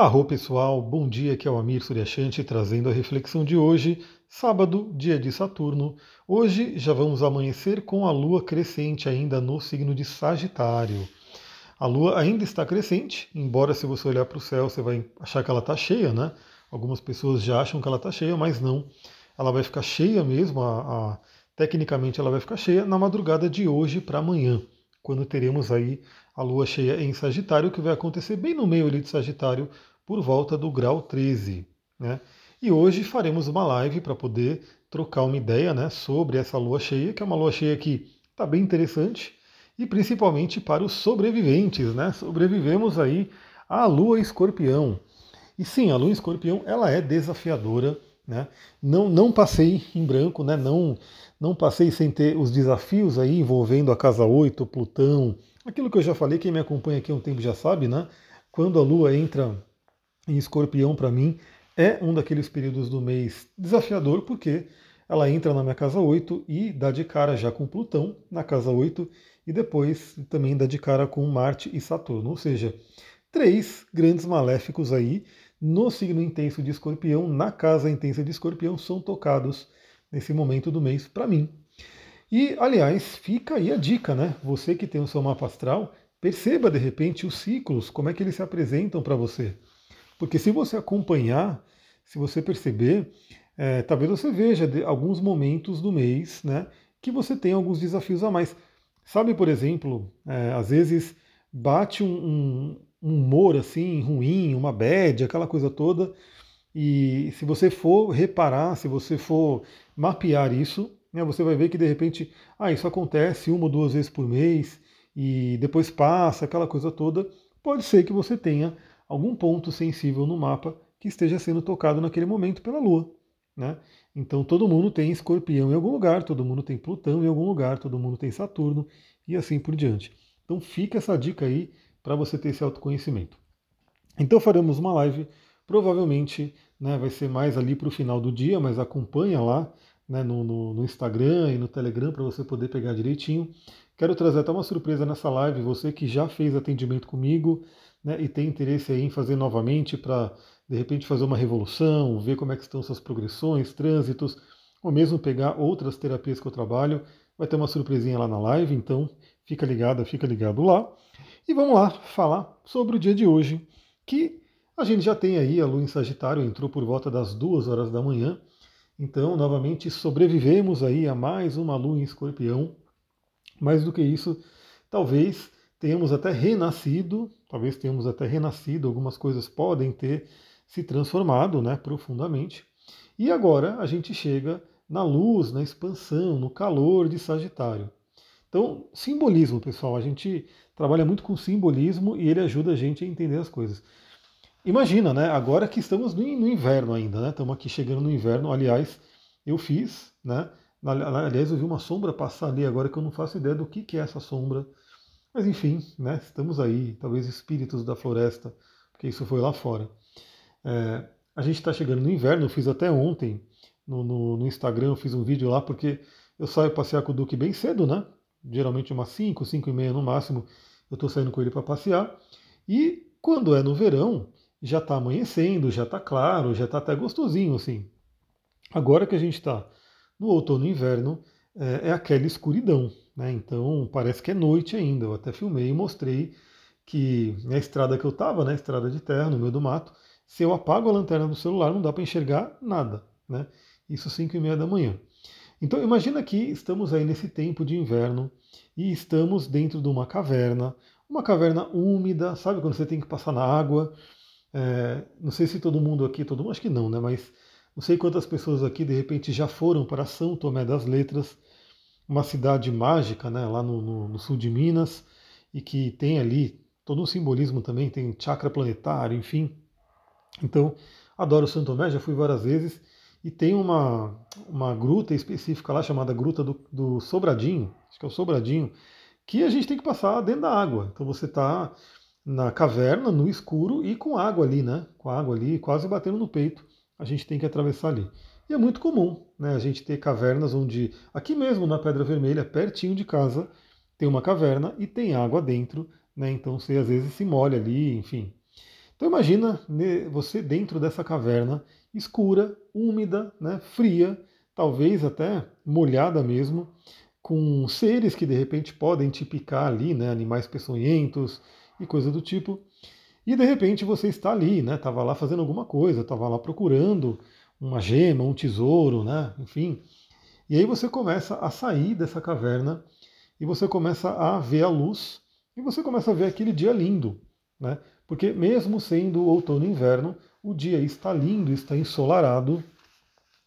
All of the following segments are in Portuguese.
Arro pessoal, bom dia, aqui é o Amir Suryashanti trazendo a reflexão de hoje, sábado, dia de Saturno. Hoje já vamos amanhecer com a Lua crescente ainda no signo de Sagitário. A Lua ainda está crescente, embora se você olhar para o céu você vai achar que ela está cheia, né? Algumas pessoas já acham que ela está cheia, mas não. Ela vai ficar cheia mesmo, a, a, tecnicamente ela vai ficar cheia na madrugada de hoje para amanhã, quando teremos aí a lua cheia em Sagitário, que vai acontecer bem no meio ali de Sagitário, por volta do grau 13. Né? E hoje faremos uma live para poder trocar uma ideia né, sobre essa lua cheia, que é uma lua cheia que está bem interessante, e principalmente para os sobreviventes. Né? Sobrevivemos aí à lua escorpião. E sim, a lua escorpião ela é desafiadora. Né? Não, não passei em branco, né? não, não passei sem ter os desafios aí envolvendo a casa 8, Plutão, Aquilo que eu já falei, quem me acompanha aqui há um tempo já sabe, né? Quando a Lua entra em escorpião para mim, é um daqueles períodos do mês desafiador, porque ela entra na minha casa 8 e dá de cara já com Plutão na casa 8 e depois também dá de cara com Marte e Saturno. Ou seja, três grandes maléficos aí no signo intenso de escorpião, na casa intensa de escorpião, são tocados nesse momento do mês para mim. E, aliás, fica aí a dica, né? Você que tem o seu mapa astral, perceba de repente os ciclos, como é que eles se apresentam para você. Porque se você acompanhar, se você perceber, é, talvez você veja alguns momentos do mês, né? Que você tem alguns desafios a mais. Sabe, por exemplo, é, às vezes bate um, um, um humor assim ruim, uma bad, aquela coisa toda. E se você for reparar, se você for mapear isso, né, você vai ver que de repente, ah, isso acontece uma ou duas vezes por mês e depois passa, aquela coisa toda. Pode ser que você tenha algum ponto sensível no mapa que esteja sendo tocado naquele momento pela Lua. Né? Então todo mundo tem escorpião em algum lugar, todo mundo tem Plutão em algum lugar, todo mundo tem Saturno e assim por diante. Então fica essa dica aí para você ter esse autoconhecimento. Então faremos uma live, provavelmente né, vai ser mais ali para o final do dia, mas acompanha lá né, no, no, no, Instagram e no Telegram para você poder pegar direitinho. Quero trazer até uma surpresa nessa live, você que já fez atendimento comigo né, e tem interesse em fazer novamente para de repente fazer uma revolução, ver como é que estão suas progressões, trânsitos, ou mesmo pegar outras terapias que eu trabalho. Vai ter uma surpresinha lá na live, então fica ligado, fica ligado lá. E vamos lá falar sobre o dia de hoje, que a gente já tem aí a lua em Sagitário, entrou por volta das duas horas da manhã. Então, novamente, sobrevivemos aí a mais uma lua em escorpião. Mais do que isso, talvez tenhamos até renascido, talvez tenhamos até renascido, algumas coisas podem ter se transformado né, profundamente. E agora a gente chega na luz, na expansão, no calor de Sagitário. Então, simbolismo, pessoal, a gente trabalha muito com simbolismo e ele ajuda a gente a entender as coisas. Imagina, né? Agora que estamos no inverno ainda, né? Estamos aqui chegando no inverno. Aliás, eu fiz, né? Aliás, eu vi uma sombra passar ali agora que eu não faço ideia do que, é essa sombra. Mas enfim, né? Estamos aí, talvez espíritos da floresta, porque isso foi lá fora. É, a gente está chegando no inverno, eu fiz até ontem no, no, no, Instagram, eu fiz um vídeo lá, porque eu saio passear com o Duque bem cedo, né? Geralmente umas 5, 5 e meia no máximo, eu estou saindo com ele para passear. E quando é no verão, já está amanhecendo, já está claro, já está até gostosinho assim. Agora que a gente está no outono e inverno, é, é, aquela escuridão, né? Então parece que é noite ainda. Eu até filmei e mostrei que na estrada que eu estava, na estrada de terra, no meio do mato, se eu apago a lanterna do celular não dá para enxergar nada, né? Isso 5 e meia da manhã. Então imagina que estamos aí nesse tempo de inverno e estamos dentro de uma caverna, uma caverna úmida, sabe quando você tem que passar na água? É, não sei se todo mundo aqui, todo mundo acho que não, né? Mas não sei quantas pessoas aqui de repente já foram para São Tomé das Letras, uma cidade mágica, né? Lá no, no, no sul de Minas e que tem ali todo um simbolismo também, tem chakra planetário, enfim. Então, adoro São Tomé, já fui várias vezes e tem uma, uma gruta específica lá chamada Gruta do, do Sobradinho, acho que é o Sobradinho, que a gente tem que passar dentro da água. Então você está na caverna, no escuro e com água ali, né? Com água ali, quase batendo no peito, a gente tem que atravessar ali. E é muito comum, né? A gente ter cavernas onde, aqui mesmo na Pedra Vermelha, pertinho de casa, tem uma caverna e tem água dentro, né? Então você às vezes se molha ali, enfim. Então imagina você dentro dessa caverna escura, úmida, né, fria, talvez até molhada mesmo, com seres que de repente podem te picar ali, né, animais peçonhentos e coisa do tipo. E de repente você está ali, né, estava lá fazendo alguma coisa, estava lá procurando uma gema, um tesouro, né, enfim. E aí você começa a sair dessa caverna e você começa a ver a luz e você começa a ver aquele dia lindo, né? Porque mesmo sendo outono e inverno, o dia está lindo, está ensolarado,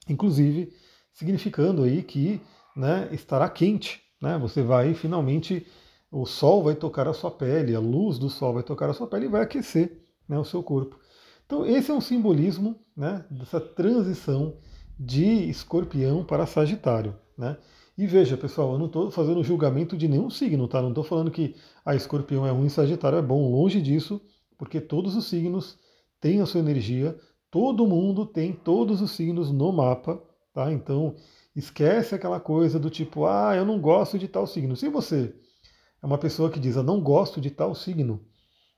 inclusive significando aí que né, estará quente, né? Você vai finalmente o sol vai tocar a sua pele, a luz do sol vai tocar a sua pele e vai aquecer né, o seu corpo. Então esse é um simbolismo né, dessa transição de escorpião para sagitário. Né? E veja, pessoal, eu não estou fazendo julgamento de nenhum signo, tá? Não estou falando que a escorpião é ruim e sagitário é bom, longe disso, porque todos os signos têm a sua energia, todo mundo tem todos os signos no mapa, tá? Então, esquece aquela coisa do tipo, ah, eu não gosto de tal signo. Se você é uma pessoa que diz, eu não gosto de tal signo,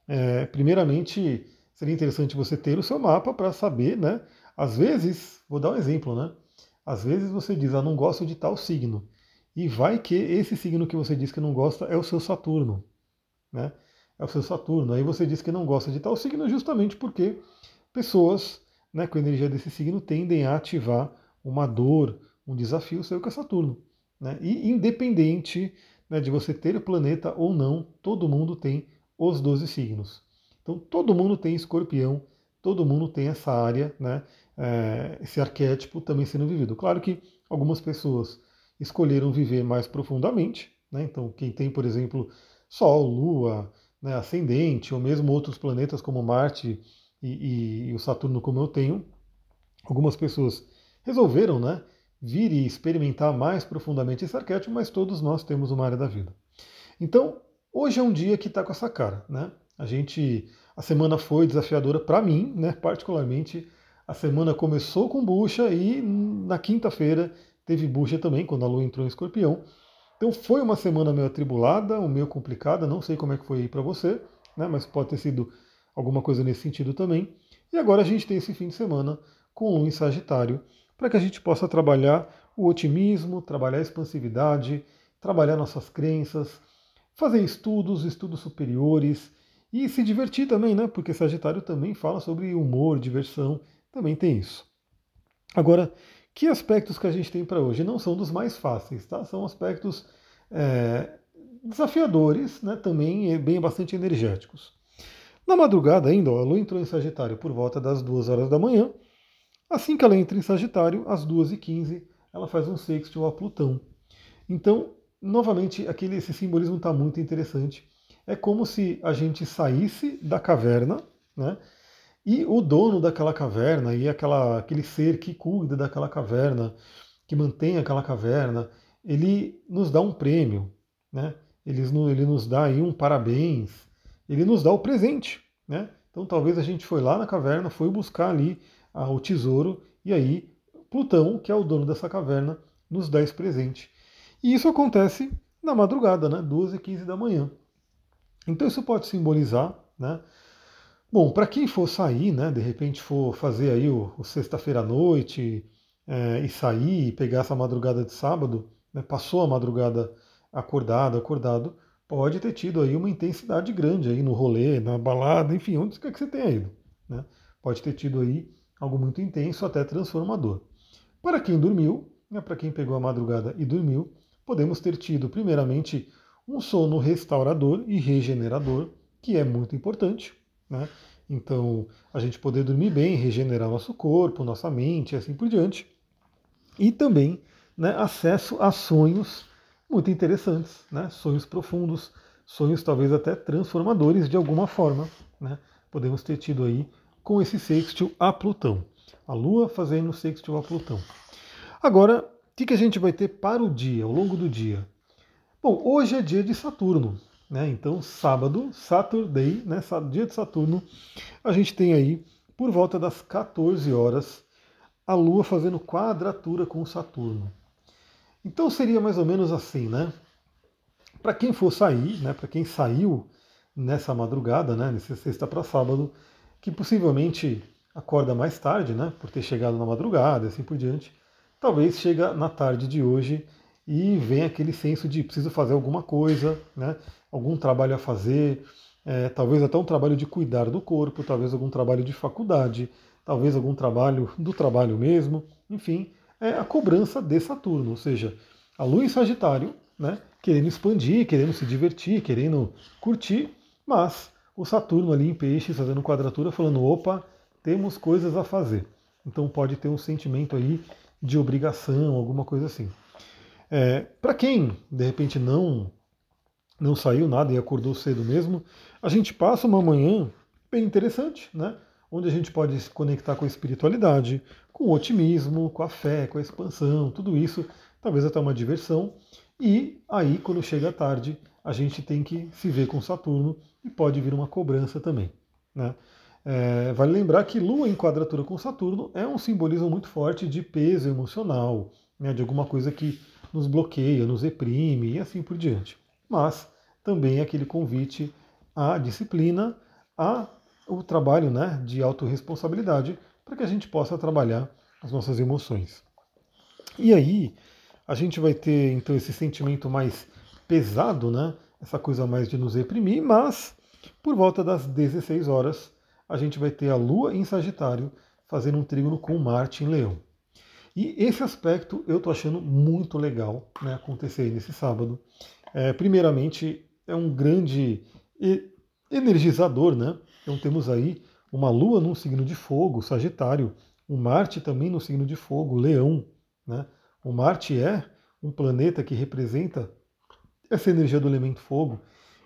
é, primeiramente seria interessante você ter o seu mapa para saber, né? Às vezes, vou dar um exemplo, né? Às vezes você diz, ah, não gosto de tal signo. E vai que esse signo que você diz que não gosta é o seu Saturno, né? É o seu Saturno. Aí você diz que não gosta de tal signo justamente porque pessoas né, com energia desse signo tendem a ativar uma dor, um desafio seu que é Saturno. Né? E independente né, de você ter planeta ou não, todo mundo tem os 12 signos. Então todo mundo tem escorpião, todo mundo tem essa área, né, é, esse arquétipo também sendo vivido. Claro que algumas pessoas escolheram viver mais profundamente, né, então quem tem, por exemplo, Sol, Lua, né, ascendente, ou mesmo outros planetas como Marte e, e, e, o Saturno, como eu tenho, algumas pessoas resolveram né, vir e experimentar mais profundamente esse arquétipo, mas todos nós temos uma área da vida. Então, hoje é um dia que está com essa cara. Né? A gente, a semana foi desafiadora para mim, né, particularmente. A semana começou com bucha e na quinta-feira teve bucha também, quando a lua entrou em escorpião. Então foi uma semana meio atribulada, meio complicada, não sei como é que foi aí para você, né, mas pode ter sido alguma coisa nesse sentido também. E agora a gente tem esse fim de semana com Lua em Sagitário, para que a gente possa trabalhar o otimismo, trabalhar a expansividade, trabalhar nossas crenças, fazer estudos, estudos superiores e se divertir também, né? Porque Sagitário também fala sobre humor, diversão, também tem isso. Agora, que aspectos que a gente tem para hoje não são dos mais fáceis, tá? São aspectos é, desafiadores, né? também bem bastante energéticos. Na madrugada ainda, ó, a Lua entrou em Sagitário por volta das 2 horas da manhã. Assim que ela entra em Sagitário, às 2h15, ela faz um sextil a Plutão. Então, novamente, aquele, esse simbolismo está muito interessante. É como se a gente saísse da caverna, né? E o dono daquela caverna e aquela, aquele ser que cuida daquela caverna, que mantém aquela caverna, ele nos dá um prêmio, né? Ele, ele nos dá aí um parabéns, ele nos dá o presente, né? Então talvez a gente foi lá na caverna, foi buscar ali o tesouro e aí Plutão, que é o dono dessa caverna, nos dá esse presente. E isso acontece na madrugada, né? 12 e 15 da manhã. Então isso pode simbolizar, né? Bom, para quem for sair, né, de repente for fazer aí o, o sexta-feira à noite é, e sair e pegar essa madrugada de sábado, né, passou a madrugada acordado, acordado, pode ter tido aí uma intensidade grande aí no rolê, na balada, enfim, onde quer que você tenha ido. Né? Pode ter tido aí algo muito intenso, até transformador. Para quem dormiu, né, para quem pegou a madrugada e dormiu, podemos ter tido, primeiramente, um sono restaurador e regenerador, que é muito importante. Né? Então, a gente poder dormir bem, regenerar nosso corpo, nossa mente e assim por diante. E também né, acesso a sonhos muito interessantes, né? sonhos profundos, sonhos talvez até transformadores de alguma forma. Né? Podemos ter tido aí com esse sextil a Plutão. A Lua fazendo sextil a Plutão. Agora, o que, que a gente vai ter para o dia, ao longo do dia? Bom, hoje é dia de Saturno. Né? Então, sábado, Saturday, né? dia de Saturno, a gente tem aí, por volta das 14 horas, a Lua fazendo quadratura com Saturno. Então seria mais ou menos assim, né? Para quem for sair, né? Para quem saiu nessa madrugada, né? Nessa sexta para sábado, que possivelmente acorda mais tarde, né, por ter chegado na madrugada, assim por diante, talvez chega na tarde de hoje e vem aquele senso de preciso fazer alguma coisa, né, algum trabalho a fazer, é, talvez até um trabalho de cuidar do corpo, talvez algum trabalho de faculdade, talvez algum trabalho do trabalho mesmo, enfim, é a cobrança de Saturno, ou seja, a Lua em Sagitário, né, querendo expandir, querendo se divertir, querendo curtir, mas o Saturno ali em Peixes fazendo quadratura, falando: opa, temos coisas a fazer. Então pode ter um sentimento aí de obrigação, alguma coisa assim. É, Para quem de repente não não saiu nada e acordou cedo mesmo, a gente passa uma manhã bem interessante, né? Onde a gente pode se conectar com a espiritualidade, com o otimismo, com a fé, com a expansão, tudo isso, talvez até uma diversão. E aí, quando chega a tarde, a gente tem que se ver com Saturno e pode vir uma cobrança também. Né? É, vale lembrar que Lua em quadratura com Saturno é um simbolismo muito forte de peso emocional, né, de alguma coisa que nos bloqueia, nos reprime e assim por diante. Mas também é aquele convite à disciplina, ao trabalho né, de autorresponsabilidade, para que a gente possa trabalhar as nossas emoções. E aí, a gente vai ter então esse sentimento mais pesado, né? essa coisa mais de nos reprimir, mas por volta das 16 horas a gente vai ter a Lua em Sagitário fazendo um trígono com Marte em Leão. E esse aspecto eu estou achando muito legal né, acontecer nesse sábado. É, primeiramente, é um grande energizador, né? Então temos aí uma Lua num signo de fogo, Sagitário, um Marte também no signo de fogo, Leão. Né? O Marte é um planeta que representa essa energia do elemento fogo.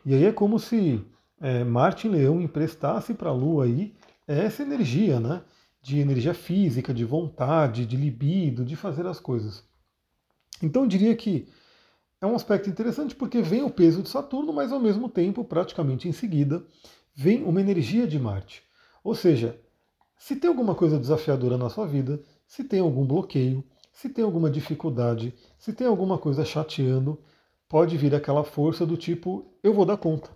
E aí é como se é, Marte em Leão emprestasse para a Lua aí essa energia, né? De energia física, de vontade, de libido, de fazer as coisas. Então eu diria que é um aspecto interessante porque vem o peso de Saturno, mas ao mesmo tempo, praticamente em seguida, vem uma energia de Marte. Ou seja, se tem alguma coisa desafiadora na sua vida, se tem algum bloqueio, se tem alguma dificuldade, se tem alguma coisa chateando, pode vir aquela força do tipo: eu vou dar conta,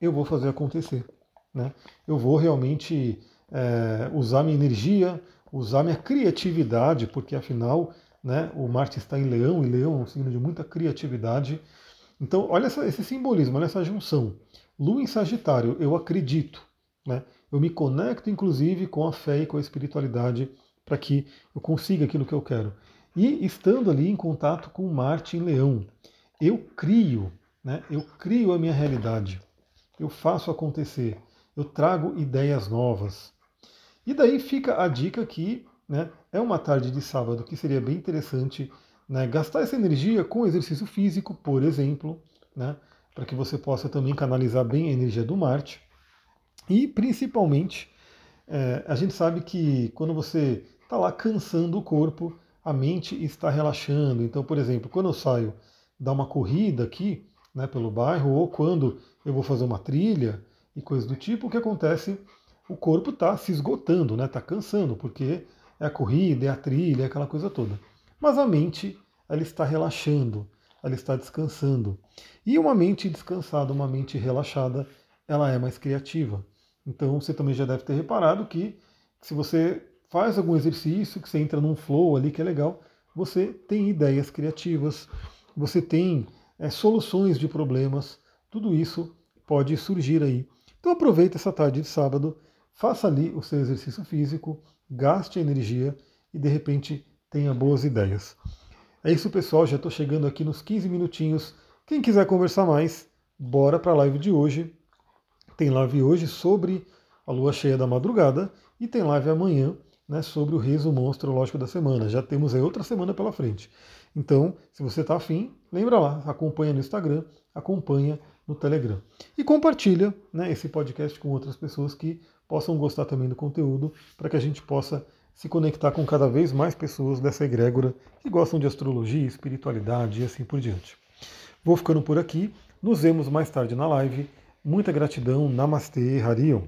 eu vou fazer acontecer. Né? Eu vou realmente é, usar minha energia, usar minha criatividade, porque afinal né, o Marte está em Leão, e Leão é um signo de muita criatividade. Então, olha essa, esse simbolismo, olha essa junção. Lua em Sagitário, eu acredito. Né? Eu me conecto, inclusive, com a fé e com a espiritualidade para que eu consiga aquilo que eu quero. E estando ali em contato com Marte em Leão, eu crio, né? eu crio a minha realidade, eu faço acontecer, eu trago ideias novas. E daí fica a dica que né, é uma tarde de sábado que seria bem interessante né, gastar essa energia com exercício físico, por exemplo, né, para que você possa também canalizar bem a energia do Marte. E principalmente, é, a gente sabe que quando você está lá cansando o corpo, a mente está relaxando. Então, por exemplo, quando eu saio dar uma corrida aqui, né, pelo bairro, ou quando eu vou fazer uma trilha e coisas do tipo, o que acontece? O corpo está se esgotando, está né, tá cansando, porque é a corrida, é a trilha, é aquela coisa toda. Mas a mente, ela está relaxando, ela está descansando. E uma mente descansada, uma mente relaxada, ela é mais criativa. Então você também já deve ter reparado que se você faz algum exercício, que você entra num flow ali que é legal, você tem ideias criativas, você tem é, soluções de problemas, tudo isso pode surgir aí. Então aproveite essa tarde de sábado, faça ali o seu exercício físico, gaste energia e de repente tenha boas ideias. É isso, pessoal. Já estou chegando aqui nos 15 minutinhos. Quem quiser conversar mais, bora para a live de hoje. Tem live hoje sobre a lua cheia da madrugada e tem live amanhã né, sobre o resumo astrológico da semana. Já temos aí outra semana pela frente. Então, se você está afim, lembra lá, acompanha no Instagram, acompanha no Telegram. E compartilha né, esse podcast com outras pessoas que possam gostar também do conteúdo, para que a gente possa se conectar com cada vez mais pessoas dessa egrégora que gostam de astrologia, espiritualidade e assim por diante. Vou ficando por aqui, nos vemos mais tarde na live. Muita gratidão, Namastê, Harion.